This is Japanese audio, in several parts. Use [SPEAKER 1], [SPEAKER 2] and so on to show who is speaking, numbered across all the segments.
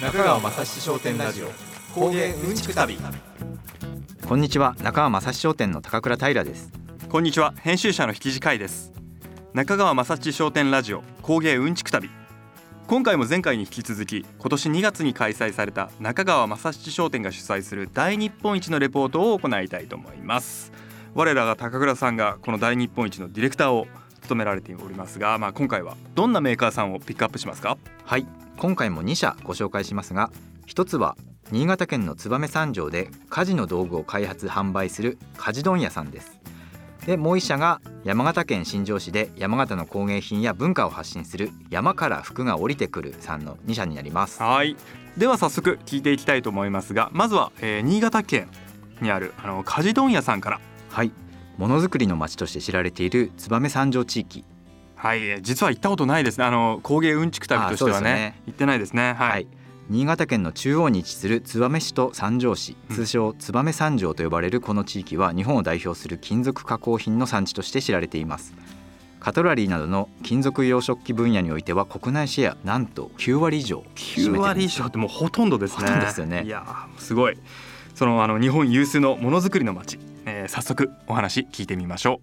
[SPEAKER 1] 中川雅史商店ラジオ。工芸うんちく旅。
[SPEAKER 2] こんにちは。中川正史商店の高倉平です。
[SPEAKER 3] こんにちは。編集者の引き会です。中川正史商店ラジオ。工芸うんちく旅。今回も前回に引き続き今年2月に開催された中川正七商店が主催する大日本一のレポートを行いたいと思います。我らが高倉さんがこの大日本一のディレクターを務められておりますが、まあ、今回はどんなメーカーさんをピックアップしますか？
[SPEAKER 2] はい。今回も2社ご紹介しますが一つは新潟県の燕三条で家事の道具を開発販売する家事問屋さんです。でもう一社が山形県新庄市で山形の工芸品や文化を発信する山から服が降りてくるさんの2社になります。
[SPEAKER 3] はい。では早速聞いていきたいと思いますがまずは、えー、新潟県にあるあの家事問屋さんから。
[SPEAKER 2] はいものづくりの町として知られている燕三条地域。
[SPEAKER 3] はい実は行ったことないですね。あの工芸うんちく旅としてはね、ね、行ってないですね。はい、はい。
[SPEAKER 2] 新潟県の中央に位置する燕市と三条市。通称燕三条と呼ばれるこの地域は日本を代表する金属加工品の産地として知られています。カトラリーなどの金属洋食器分野においては国内シェアなんと9割以上
[SPEAKER 3] 9割以上ってもうほとんどですね。
[SPEAKER 2] ほとんどですよね。
[SPEAKER 3] いやすごい。そのあの日本有数のものづくりの街、えー、早速お話聞いてみましょ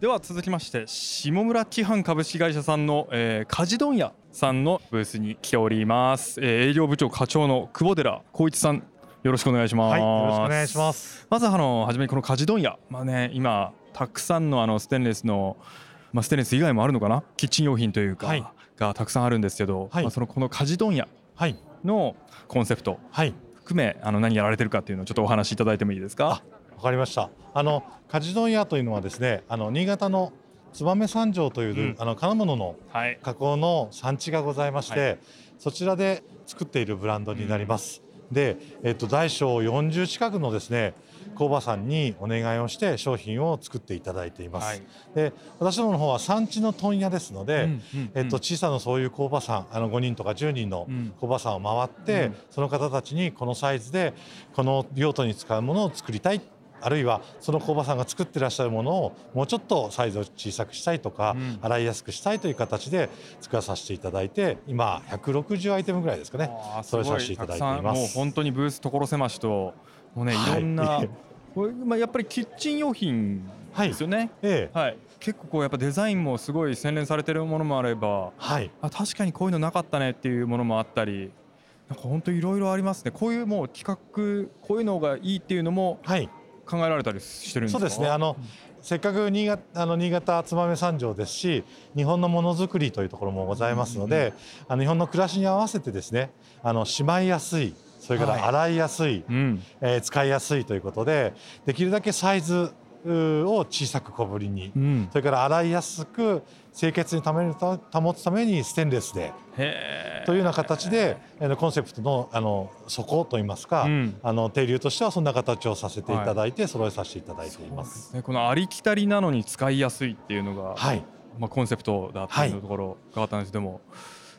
[SPEAKER 3] う。では続きまして下村機販株式会社さんの、えー、家事問屋さんのブースに来ております、えー、営業部長課長の久保寺光一さんよろしくお願いします、はい、
[SPEAKER 4] よろしくお願いします。
[SPEAKER 3] まずあの初めにこの家事問屋。まあね今たくさんのあのステンレスのまあステンレス以外もあるのかな？キッチン用品というか、はい、がたくさんあるんですけど、はい、まあそのこの家事問屋のコンセプト、はい、含めあの何やられてるかっていうのをちょっとお話しいただいてもいいですか？
[SPEAKER 4] わかりました。あの鍛冶問屋というのはですね、あの新潟の燕三条という、うん、あの金物の加工の産地がございまして、はい、そちらで作っているブランドになります。うん、で、えっと大小40近くのですね工場さんにお願いをして商品を作っていただいています。はい、で私どもの方は産地の問屋ですので、うんうんうん、えっと、小さなそういう工場さんあの5人とか10人の工場さんを回って、うん、その方たちにこのサイズでこの用途に使うものを作りたいあるいはその工場さんが作ってらっしゃるものをもうちょっとサイズを小さくしたいとか、うん、洗いやすくしたいという形で作らさせていただいて今160アイテムぐらいですかねそれさせていただいています。
[SPEAKER 3] もう本当にブース所狭しともうね、い、ろんな これ、まあ、やっぱりキッチン用品ですよね、はいええ。はい、結構こうやっぱデザインもすごい洗練されてるものもあれば、はい、あ確かにこういうのなかったねっていうものもあったりなんか本当いろいろありますね。こういうもう企画こういうのがいいっていうのも、はい、考えられたりしてるんですか？
[SPEAKER 4] そうですね。あの、せっかく新潟あの新潟燕三条ですし日本のものづくりというところもございますので、あの日本の暮らしに合わせてですねあのしまいやすいそれから洗いやすい、はい、えー、使いやすいということでできるだけサイズを小さく小ぶりに、うん、それから洗いやすく清潔に保つためにステンレスでというような形でコンセプトのあの底といいますか、うん、あの定流としてはそんな形をさせていただいて、はい、揃えさせていただいています。
[SPEAKER 3] このありきたりなのに使いやすいっていうのが、はい、まあコンセプトだっていうところがあったんですけども。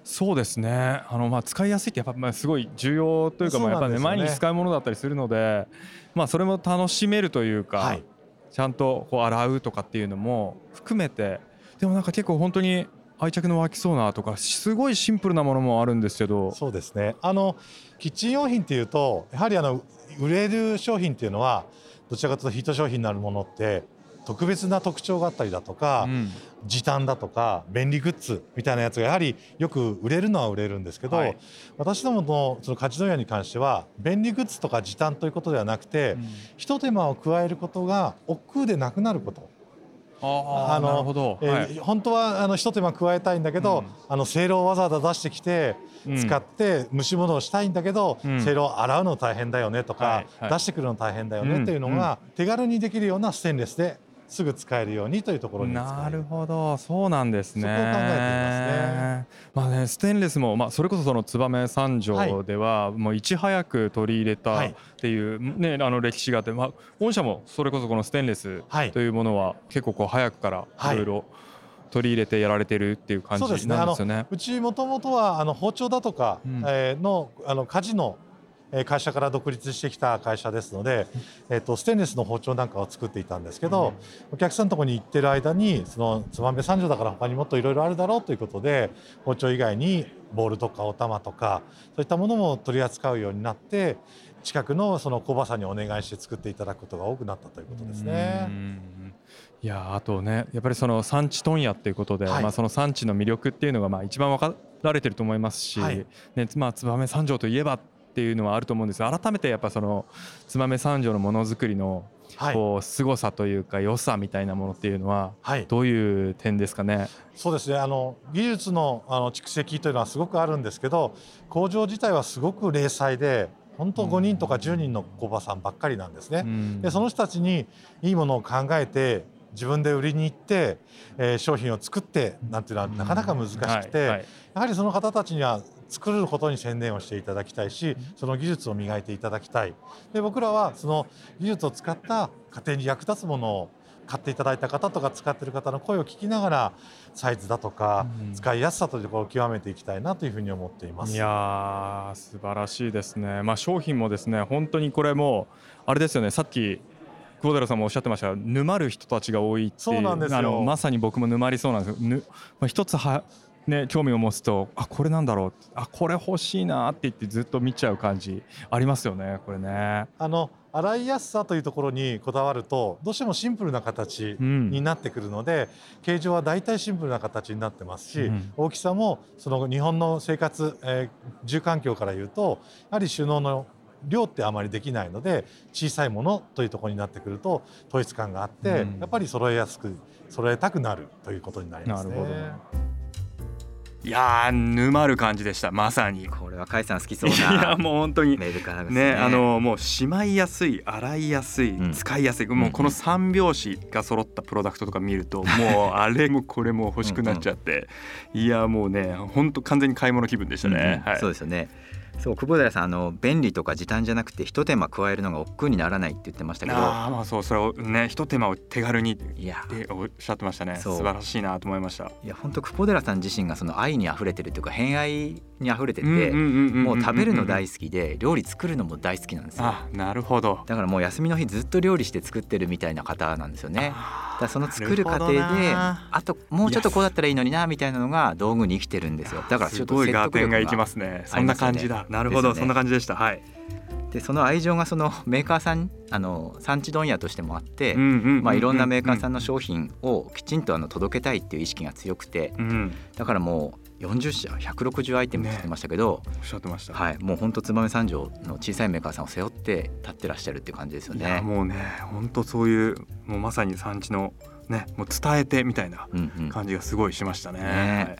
[SPEAKER 3] そうですね。あのまあ使いやすいってやっぱまあすごい重要というかまあやっぱね毎日使うものだったりするのでまあそれも楽しめるというか、はい、ちゃんとこう洗うとかっていうのも含めてでもなんか結構本当に愛着の湧きそうなとかすごいシンプルなものもあるんですけど。
[SPEAKER 4] そうですね。あのキッチン用品っていうとやはりあの売れる商品っていうのはどちらかというとヒット商品になるものって特別な特徴があったりだとか、うん、時短だとか便利グッズみたいなやつがやはりよく売れるのは売れるんですけど、はい、私どものその家事問屋に関しては便利グッズとか時短ということではなくて、うん、ひと手間を加えることが億劫でなくなること。
[SPEAKER 3] あのなるほど、
[SPEAKER 4] えー、本当はあの一手間加えたいんだけど、うん、あのせいろをわざわざ出してきて使って蒸し物をしたいんだけど、うん、せいろを洗うの大変だよねとか、はいはい、出してくるの大変だよねっていうのが手軽にできるようなステンレスですぐ使えるようにというところに
[SPEAKER 3] なるほど。そうなんですね。そこを考えています
[SPEAKER 4] ね。
[SPEAKER 3] まあねステンレスもまあそれこそその燕三条ではもういち早く取り入れたっていうねあの歴史があってまあ御社もそれこそこのステンレスというものは結構こう早くからい。ろいろ取り入れてやられてるっていう感じなんですよね。
[SPEAKER 4] うちもともとはあの包丁だとか、うえのあの家事の会社から独立してきた会社ですので、えっと、ステンレスの包丁なんかを作っていたんですけど、お客さんのところに行ってる間にその燕三条だから他にもっといろいろあるだろうということで包丁以外にボールとかお玉とかそういったものも取り扱うようになって近くのその工場さんにお願いして作っていただくことが多くなったということですね。
[SPEAKER 3] いやあとねやっぱりその産地問屋っていうことで、はい、まあ、その産地の魅力っていうのがまあ一番分かられてると思いますし、はい、ねまあ、燕三条といえばっていうのはあると思うんです。が改めてやっぱその燕三条のものづくりのこう凄さというか良さみたいなものっていうのはどういう点ですかね、はい、
[SPEAKER 4] そうですね。あの技術のあの蓄積というのはすごくあるんですけど工場自体はすごく零細で本当5人とか10人の工場さんばっかりなんですね。でその人たちにいいものを考えて自分で売りに行って、えー、商品を作ってなんていうのはなかなか難しくて、やはりその方たちには作ることに専念をしていただきたいしその技術を磨いていただきたい。で僕らはその技術を使った家庭に役立つものを買っていただいた方とか使っている方の声を聞きながらサイズだとか使いやすさというところを極めていきたいなというふうに思っています。
[SPEAKER 3] いや素晴らしいですね。まあ商品もですね本当にこれもあれですよね。さっき久保寺さんもおっしゃってましたが沼る人たちが多いって
[SPEAKER 4] そうなんですよ。
[SPEAKER 3] まさに僕も沼りそうなんですぬ、まあ、一つはね、興味を持つとあこれなんだろう。あこれ欲しいなって言ってずっと見ちゃう感じ。ありますよねこれね。
[SPEAKER 4] あの洗いやすさというところにこだわるとどうしてもシンプルな形になってくるので、うん、形状は大体シンプルな形になってますし、うん、大きさもその日本の生活、えー、住環境から言うとやはり収納の量ってあまりできないので小さいものというところになってくると統一感があって、うん、やっぱり揃えやすく揃えたくなるということになりますね。
[SPEAKER 3] いや沼る感じでしたまさに。
[SPEAKER 2] これは甲斐さん好きそうな
[SPEAKER 3] いやもう本当に。
[SPEAKER 2] メールから
[SPEAKER 3] ですね、ね、あのもうしまいやすい洗いやすい、うん、使いやすい。もうこの三拍子が揃ったプロダクトとか見ると、もうあれもこれも欲しくなっちゃって。うん、いやもうね本当完全に買い物気分でしたね、
[SPEAKER 2] うん。はい、そうですよねそう久保寺さんあの便利とか時短じゃなくて一手間加えるのが億劫にならないって言ってましたけど。
[SPEAKER 3] あまあそうそれをね一手間を手軽にっておっしゃってましたね。素晴らしいなと思いました。
[SPEAKER 2] いや本当久保寺さん自身がその愛に溢れてるというか偏愛に溢れててもう食べるの大好きで料理作るのも大好きなんですよ
[SPEAKER 3] あなるほど
[SPEAKER 2] だからもう休みの日ずっと料理して作ってるみたいな方なんですよね。だその作る過程であともうちょっとこうだったらいいのになみたいなのが道具に生きてるんですよ。
[SPEAKER 3] だからちょっと説得力がいきますね。そんな感じだなるほど、そんな感じでした。はい。
[SPEAKER 2] でその愛情がその メーカーさんあの産地問屋としてもあってまあいろんなメーカーさんの商品をきちんとあの届けたいっていう意識が強くて、うん、だからもう40社160アイテムって言ってましたけど、
[SPEAKER 3] ね、おっしゃってました、
[SPEAKER 2] はい、もう本当燕三条の小さいメーカーさんを背負って立ってらっしゃるっていう感じですよね。
[SPEAKER 3] もうね本当そういうもうまさに産地のねもう伝えてみたいな感じがすごいしましたね。うんうんね。はい、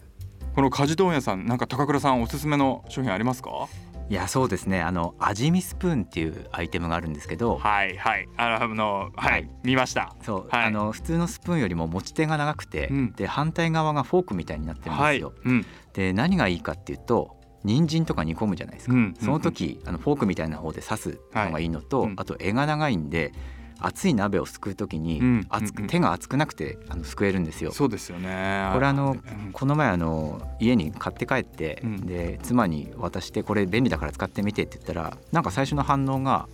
[SPEAKER 3] この鍛冶問屋さんなんか高倉さんおすすめの商品ありますか？
[SPEAKER 2] いやそうですね。あの味見スプーンっていうアイテムがあるんですけど。
[SPEAKER 3] はいはい。あのはい、はい、見ました。
[SPEAKER 2] そう、はい、あの普通のスプーンよりも持ち手が長くて、うん、で反対側がフォークみたいになってるんですよ、はい。うん、で何がいいかっていうと人参とか煮込むじゃないですか、うん、その時あのフォークみたいな方で刺すのがいいのと、あと柄が長いんで熱い鍋をすくう時に熱く、手が熱くなくてあのすくえるんですよ。
[SPEAKER 3] そうですよね。
[SPEAKER 2] これあの、この前あの家に買って帰って、で妻に渡してこれ便利だから使ってみてって言ったらなんか最初の反応が。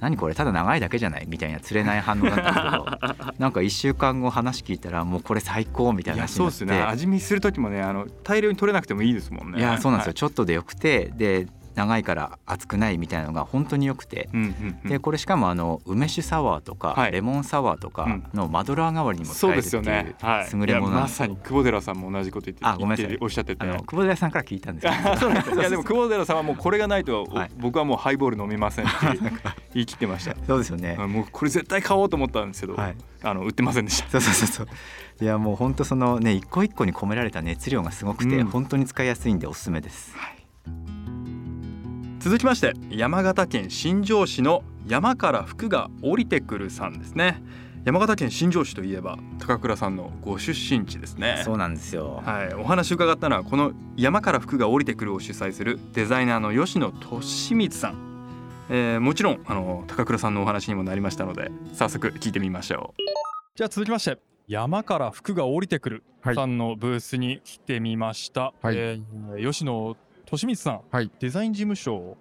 [SPEAKER 2] 何これただ長いだけじゃないみたいな釣れない反応だったけど なんか1週間後話聞いたらもうこれ最高みたいな
[SPEAKER 3] そうですね。味見する時もねあの大量に取れなくてもいいですもんね。
[SPEAKER 2] いやそうなんですよ、はい、ちょっとでよくてで長いから熱くないみたいなのが本当によくて、でこれしかもあの梅酒サワーとか、はい、レモンサワーとかのマドラー代わりにも使えるっていう優れもの
[SPEAKER 3] まさに久保寺さんも同じこと言ってあごめんなさい。おっしゃってて
[SPEAKER 2] 久保寺さんから聞いたんです
[SPEAKER 3] いやでも久保寺さんはもうこれがないと、はい、僕はもうハイボール飲みませんって言い切ってました。
[SPEAKER 2] そうですよね。
[SPEAKER 3] もうこれ絶対買おうと思ったんですけど、はい、あの売ってませんでした。
[SPEAKER 2] そうそうそうそう。いやもう本当そのね一個一個に込められた熱量がすごくて、うん、本当に使いやすいんでおすすめです、はい
[SPEAKER 3] 続きまして山形県新庄市の山から服が降りてくるさんですね。山形県新庄市といえば高倉さんのご出身地ですね。
[SPEAKER 2] そうなんですよ。
[SPEAKER 3] はいお話伺ったのはこの山から服が降りてくるを主催するデザイナーの吉野俊光さん、えー、もちろんあの高倉さんのお話にもなりましたので早速聞いてみましょう。じゃあ続きまして山から服が降りてくるさんのブースに来てみました、はい、えー、吉野利光さん、はい、デザイン事務所を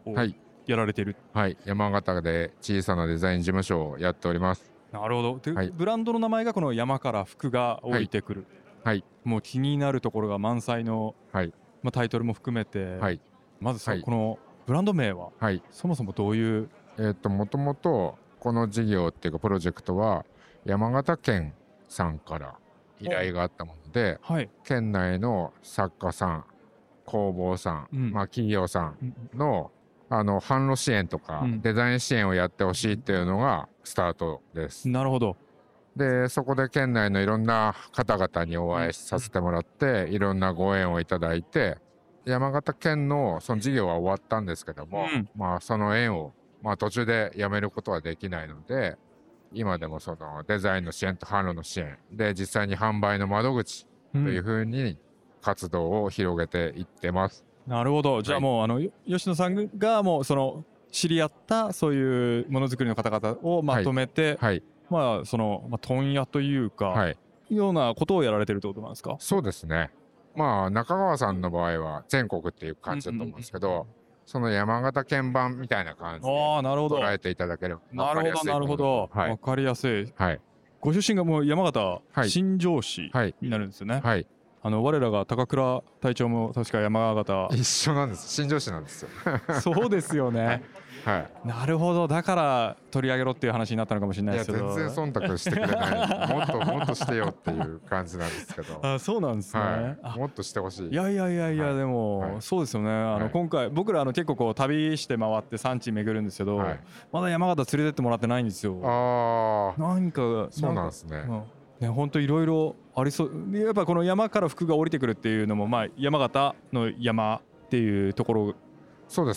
[SPEAKER 3] やられてる、
[SPEAKER 5] はい、山形で小さなデザイン事務所をやっております。
[SPEAKER 3] なるほど。で、はい、ブランドの名前がこの山から服が降りてくる、はい、もう気になるところが満載のまあ、タイトルも含めて、
[SPEAKER 5] はい、
[SPEAKER 3] まずはい、このブランド名は、はい、そもそもどういう？
[SPEAKER 5] えっ、ともともとこの事業っていうかプロジェクトは山形県さんから依頼があったもので、はい、県内の作家さん工房さん、うん、まあ、企業さんのあの販路支援とか、デザイン支援をやってほしいっていうのがスタートです。
[SPEAKER 3] なるほど。
[SPEAKER 5] でそこで県内のいろんな方々にお会いさせてもらって、いろんなご縁をいただいて山形県のその事業は終わったんですけども、うん、まあその縁を、まあ、途中でやめることはできないので今でもそのデザインの支援と販路の支援で実際に販売の窓口というふうに活動を広げていってます。
[SPEAKER 3] うん、なるほど。じゃあもう、はい、あの吉野さんがもうその知り合ったそういうものづくりの方々をまとめて、はい、はい、まあその、まあ、問屋というか、はい、ようなことをやられてるってことなんですか？
[SPEAKER 5] そうですね。まあ中川さんの場合は全国っていう感じだと思うんですけど、その山形鍵盤みたいな感じで捉えていただければ
[SPEAKER 3] なるほどなるほど、はい、分かりやすい、はい、ご出身がもう山形、新庄市になるんですよね、はい、あの我らが高倉隊長も確か山形。
[SPEAKER 5] 一緒なんです。新庄市なんですよ。
[SPEAKER 3] そうですよね。はい、なるほど。だから取り上げろっていう話になったのかもしれないですけど。
[SPEAKER 5] 全然忖度してくれない。もっと もっとしてよっていう感じなんですけど。
[SPEAKER 3] あそうなんですね、
[SPEAKER 5] はい、もっとしてほしい。
[SPEAKER 3] いやいやいやいや、はい、でも、はい、そうですよね。あの、今回僕らあの結構こう旅して回って産地巡るんですけど、まだ山形連れてってもらってないんですよ。あ何か
[SPEAKER 5] そうなんですね、うん
[SPEAKER 3] ね、本当いろいろありそう。やっぱこの山から服が降りてくるっていうのも、まあ、山形の山っていうところ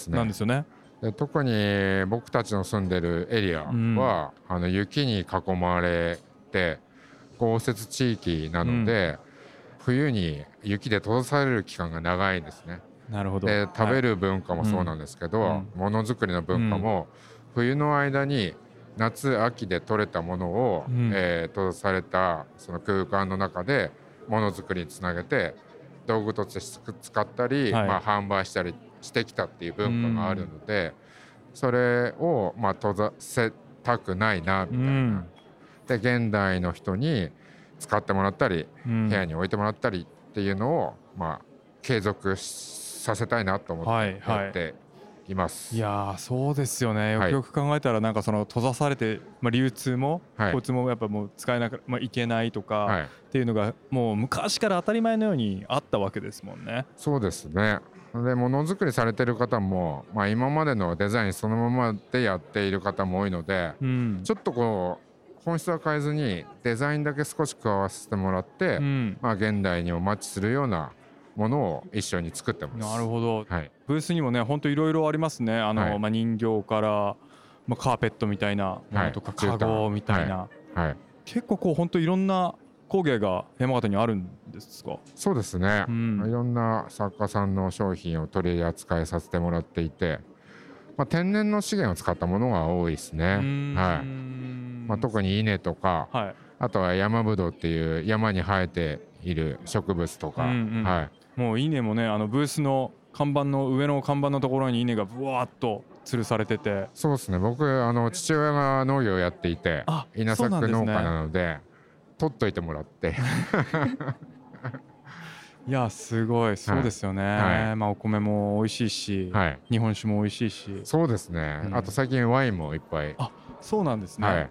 [SPEAKER 3] なんですよね。
[SPEAKER 5] で特に僕たちの住んでるエリアは、うん、あの雪に囲まれて豪雪地域なので、うん、冬に雪で閉ざされる期間が長いんですね。
[SPEAKER 3] なるほど。
[SPEAKER 5] で食べる文化もそうなんですけど、はい、ものづくりの文化も、冬の間に夏秋で採れたものを、うん、えー、閉ざされたその空間の中でものづくりにつなげて道具として使ったり、はい、まあ、販売したりしてきたっていう文化があるので、それをまあ閉ざせたくないなみたいな。で現代の人に使ってもらったり、部屋に置いてもらったりっていうのをまあ継続させたいなと思ってやっています。
[SPEAKER 3] いやそうですよね。よくよく考えたらなんかその閉ざされて、まあ、流通も交通もやっぱもう使えなく、まあ、いけないとかっていうのがもう昔から当たり前のようにあったわけですもんね。
[SPEAKER 5] そうですね。でものづくりされてる方も、まあ、今までのデザインそのままでやっている方も多いので、うん、ちょっとこう本質は変えずにデザインだけ少し加わせてもらって、うん、まあ、現代にもマッチするようなものを一緒に作ってます。
[SPEAKER 3] なるほど、はい、ブースにもね本当いろいろありますね。あの、はい、まあ、人形から、まあ、カーペットみたいなものとか、はい、カゴみたいな、はい、結構こう本当いろんな工芸が山形にあるんですか？
[SPEAKER 5] そうですね、うん、いろんな作家さんの商品を取り扱いさせてもらっていて、まあ、天然の資源を使ったものが多いですね、はい。まあ、特に稲とか、はい、あとは山ぶどうっていう山に生えている植物とか、うんうん、はい、
[SPEAKER 3] もう稲もねあのブースの看板の上の看板のところに稲がぶわっと吊るされてて。
[SPEAKER 5] そうですね。僕あの父親が農業をやっていて稲作農家なので取っといてもらって。
[SPEAKER 3] いやすごい。そうですよね、はい、まあお米も美味しいし、はい、日本酒も美味しいし。
[SPEAKER 5] そうですね、うん、あと最近ワインもいっぱい。
[SPEAKER 3] あそうなんですね、はい、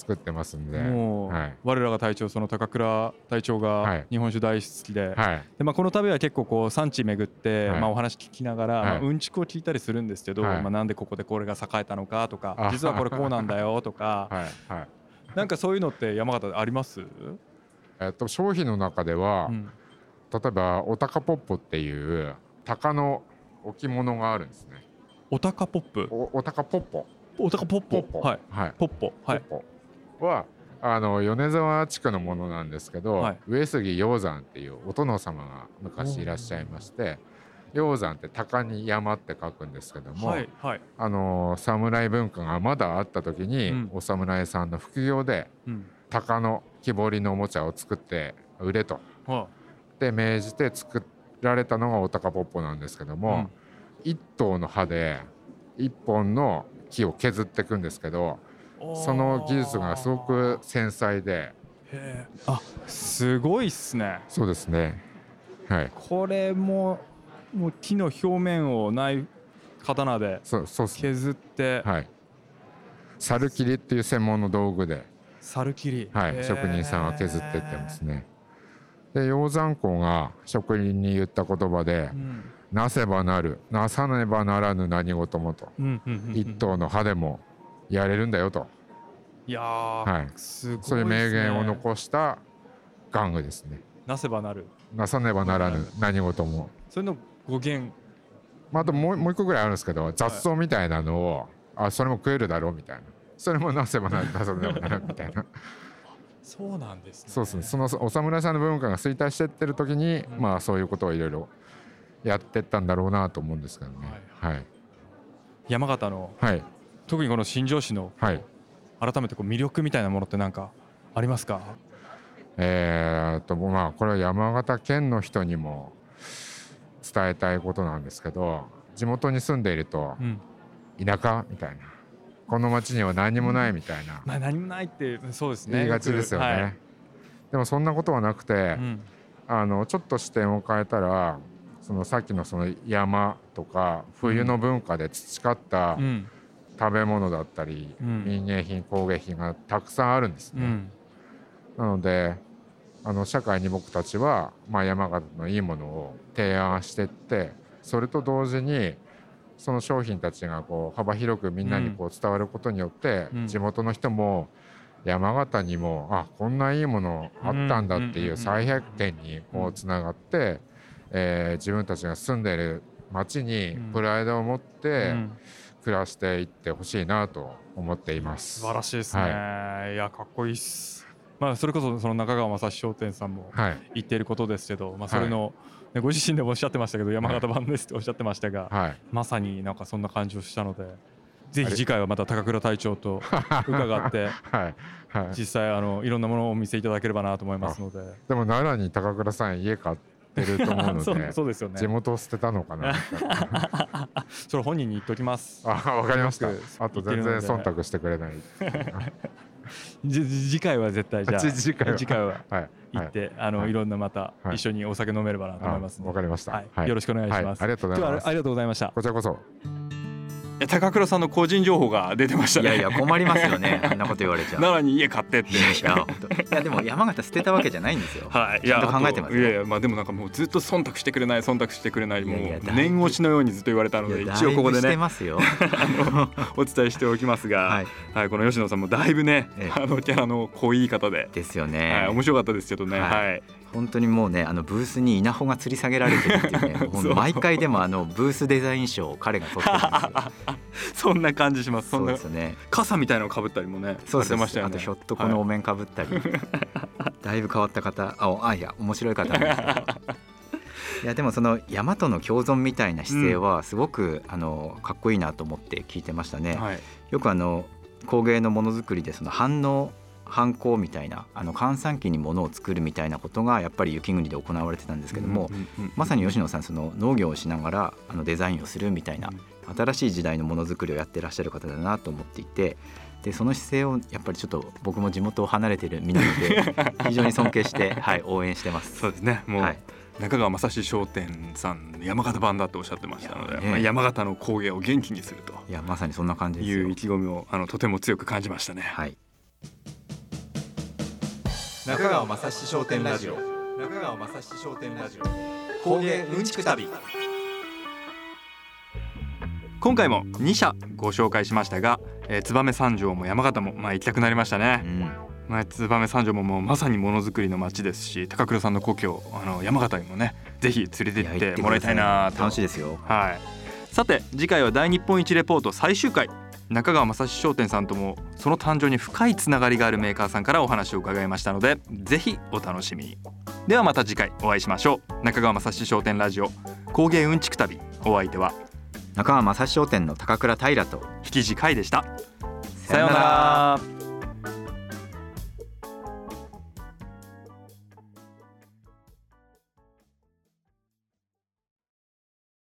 [SPEAKER 5] 作ってますんで。
[SPEAKER 3] もう、はい、我らが隊長その高倉隊長が日本酒大好きで,、でまあ、この旅は結構こう産地巡って、まあ、お話聞きながら、まあ、うんちくを聞いたりするんですけど、まあ、なんでここでこれが栄えたのかとか実はこれこうなんだよとか、はい。はい。なんかそういうのって山形あります？
[SPEAKER 5] えっと商品の中では、うん、例えばおたかポップっていう鷹の置物があるんですね。
[SPEAKER 3] おたかポップ？
[SPEAKER 5] おおたかポッポ。
[SPEAKER 3] おたかポッポ。はい、はい、ポッポ。はい。
[SPEAKER 5] ポッポはあの米沢地区のものなんですけど、はい、上杉鷹山っていうお殿様が昔いらっしゃいまして鷹山って鷹に山って書くんですけども、はいはい、あの侍文化がまだあった時に、うん、お侍さんの副業で、うん、鷹の木彫りのおもちゃを作って売れと、はあ、で命じて作られたのがおたかぽっぽなんですけども、うん、1頭の刃で1本の木を削っていくんですけどその技術がすごく繊細で。
[SPEAKER 3] あすごいっすね。
[SPEAKER 5] そうですね。はい。
[SPEAKER 3] これももう木の表面をナイフ刀で削って。
[SPEAKER 5] はい。猿切りっていう専門の道具で。
[SPEAKER 3] 猿切り。
[SPEAKER 5] はい。職人さんは削ってってますね。で鷹山公が職人に言った言葉で、うん。なせばなるなさねばならぬ何事もと、一頭の歯でもやれるんだよと。
[SPEAKER 3] いやはい、すごい、
[SPEAKER 5] ね、そういう名言を残した玩具ですね。
[SPEAKER 3] なせばなる。
[SPEAKER 5] なさねばならぬ何事も。
[SPEAKER 3] それの語源。
[SPEAKER 5] まあ、あともうもう一個ぐらいあるんですけど雑草みたいなのを、はい、あそれも食えるだろうみたいな。それもなせばなる なさねばなるみたいな。
[SPEAKER 3] そうなんですね。
[SPEAKER 5] そうですね。そのお侍さんの文化が衰退してってる時に、うん、まあそういうことをいろいろやってったんだろうなと思うんですけどね。はい、はい、
[SPEAKER 3] 山形の、はい、特にこの新庄市の、はい、改めてこう魅力みたいなものって何かありますか？
[SPEAKER 5] えー、とまあこれは山形県の人にも伝えたいことなんですけど地元に住んでいると、田舎みたいなこの町には何もないみたいな、
[SPEAKER 3] まあ、何もないってそうですね。
[SPEAKER 5] 言いがちですよね、はい、でもそんなことはなくて、うん、あのちょっと視点を変えたらそのさっきのその山とか冬の文化で培った食べ物だったり、民芸品工芸品がたくさんあるんですね。なのであの社会に僕たちは、まあ、山形のいいものを提案してってそれと同時にその商品たちがこう幅広くみんなにこう伝わることによって、地元の人も山形にもあこんないいものあったんだっていう再発見にこうつながってえー、自分たちが住んでいる町にプライドを持って暮らしていってほしいなと思っています。
[SPEAKER 3] 素晴らしいですね。はい、いやかっこいいっす。まあそれこそその中川正史商店さんも言っていることですけど、はい、まあそれの、ね、ご自身でもおっしゃってましたけど、山形版ですっておっしゃってましたが、はい、まさになんかそんな感じをしたので。ぜひ次回はまた高倉隊長と伺って、はい。はい、実際あのいろんなものをお見せいただければなと思いますので。
[SPEAKER 5] でも奈良に高倉さん家買ってると思うので
[SPEAKER 3] そうですよね。
[SPEAKER 5] 地元を捨てたのかな
[SPEAKER 3] それ本人に言っときます。
[SPEAKER 5] あわかりました。あと全然忖度してくれない。
[SPEAKER 3] 次回は絶対じゃあ次回は。次回は行って、はい、あの、はい、いろんなまた一緒にお酒飲めればなと思います
[SPEAKER 5] わかりました、
[SPEAKER 3] はい、よろしくお願いします、
[SPEAKER 5] ありがとうございます。
[SPEAKER 3] ありがとうございました。
[SPEAKER 5] こちらこそ
[SPEAKER 3] 高倉さんの個人情報が出てましたね。
[SPEAKER 2] いやいや困りますよね。あんなこと言われちゃ。う
[SPEAKER 3] 奈良に家買ってって。い
[SPEAKER 2] やいやでも山形捨てたわけじゃないんですよ。はい。ちゃんと考えてます
[SPEAKER 3] いやいやまあでもなんかもうずっと忖度してくれない忖度してくれないもう念押しのようにずっと言われたので一応ここでねお伝えしておきますが、はい、はい、この吉野さんもだいぶね、あのキャラの濃い方で。
[SPEAKER 2] ですよね、
[SPEAKER 3] はい、面白かったですけどね、はい、
[SPEAKER 2] 本当にもうねあのブースに稲穂が吊り下げられてるっていうね 毎回でもあのブースデザイン賞を彼が取ってるんですよ。
[SPEAKER 3] そんな感じします。
[SPEAKER 2] そうですね。
[SPEAKER 3] 傘みたいのをかぶったりもね
[SPEAKER 2] そうです。ましたよね。あとひょっとこのお面かぶったり、はい、だいぶ変わった方ああいや面白い方なんですけど いやでもその大和の共存みたいな姿勢はすごく、うん、あのかっこいいなと思って聞いてましたね。はい、よくあの工芸のものづくりでその反応反抗みたいなあの閑散期にものを作るみたいなことがやっぱり雪国で行われてたんですけども、まさに吉野さんその農業をしながらあのデザインをするみたいな新しい時代のものづくりをやってらっしゃる方だなと思っていてでその姿勢をやっぱりちょっと僕も地元を離れてる身なので 非常に尊敬して、はい、応援してます。
[SPEAKER 3] そうですね。もう、はい。中川正史商店さん山形版だとおっしゃってましたので、まあ、山形の工芸を元気にすると。
[SPEAKER 2] いやまさにそんな感じです
[SPEAKER 3] いう意気込みをあのとても強く感じましたね。
[SPEAKER 2] はい
[SPEAKER 1] 中川正史商店ラジオ。中川正史商店ラジオ。工芸うんちく旅。
[SPEAKER 3] 今回も2社ご紹介しましたが、えー、燕三条も山形もまあ行きたくなりましたね、うん、まあ、燕三条ももうまさにものづくりの街ですし高倉さんの故郷あの山形にもねぜひ連れて行ってもらいたい。な
[SPEAKER 2] 楽しいですよ。
[SPEAKER 3] はい。さて次回は大日本一レポート最終回中川正史商店さんともその誕生に深いつながりがあるメーカーさんからお話を伺いましたのでぜひお楽しみに。ではまた次回お会いしましょう。中川正史商店ラジオ工芸うんちく旅。お相手は
[SPEAKER 2] 中川正史商店の高倉平と
[SPEAKER 3] 引地海でした。さようなら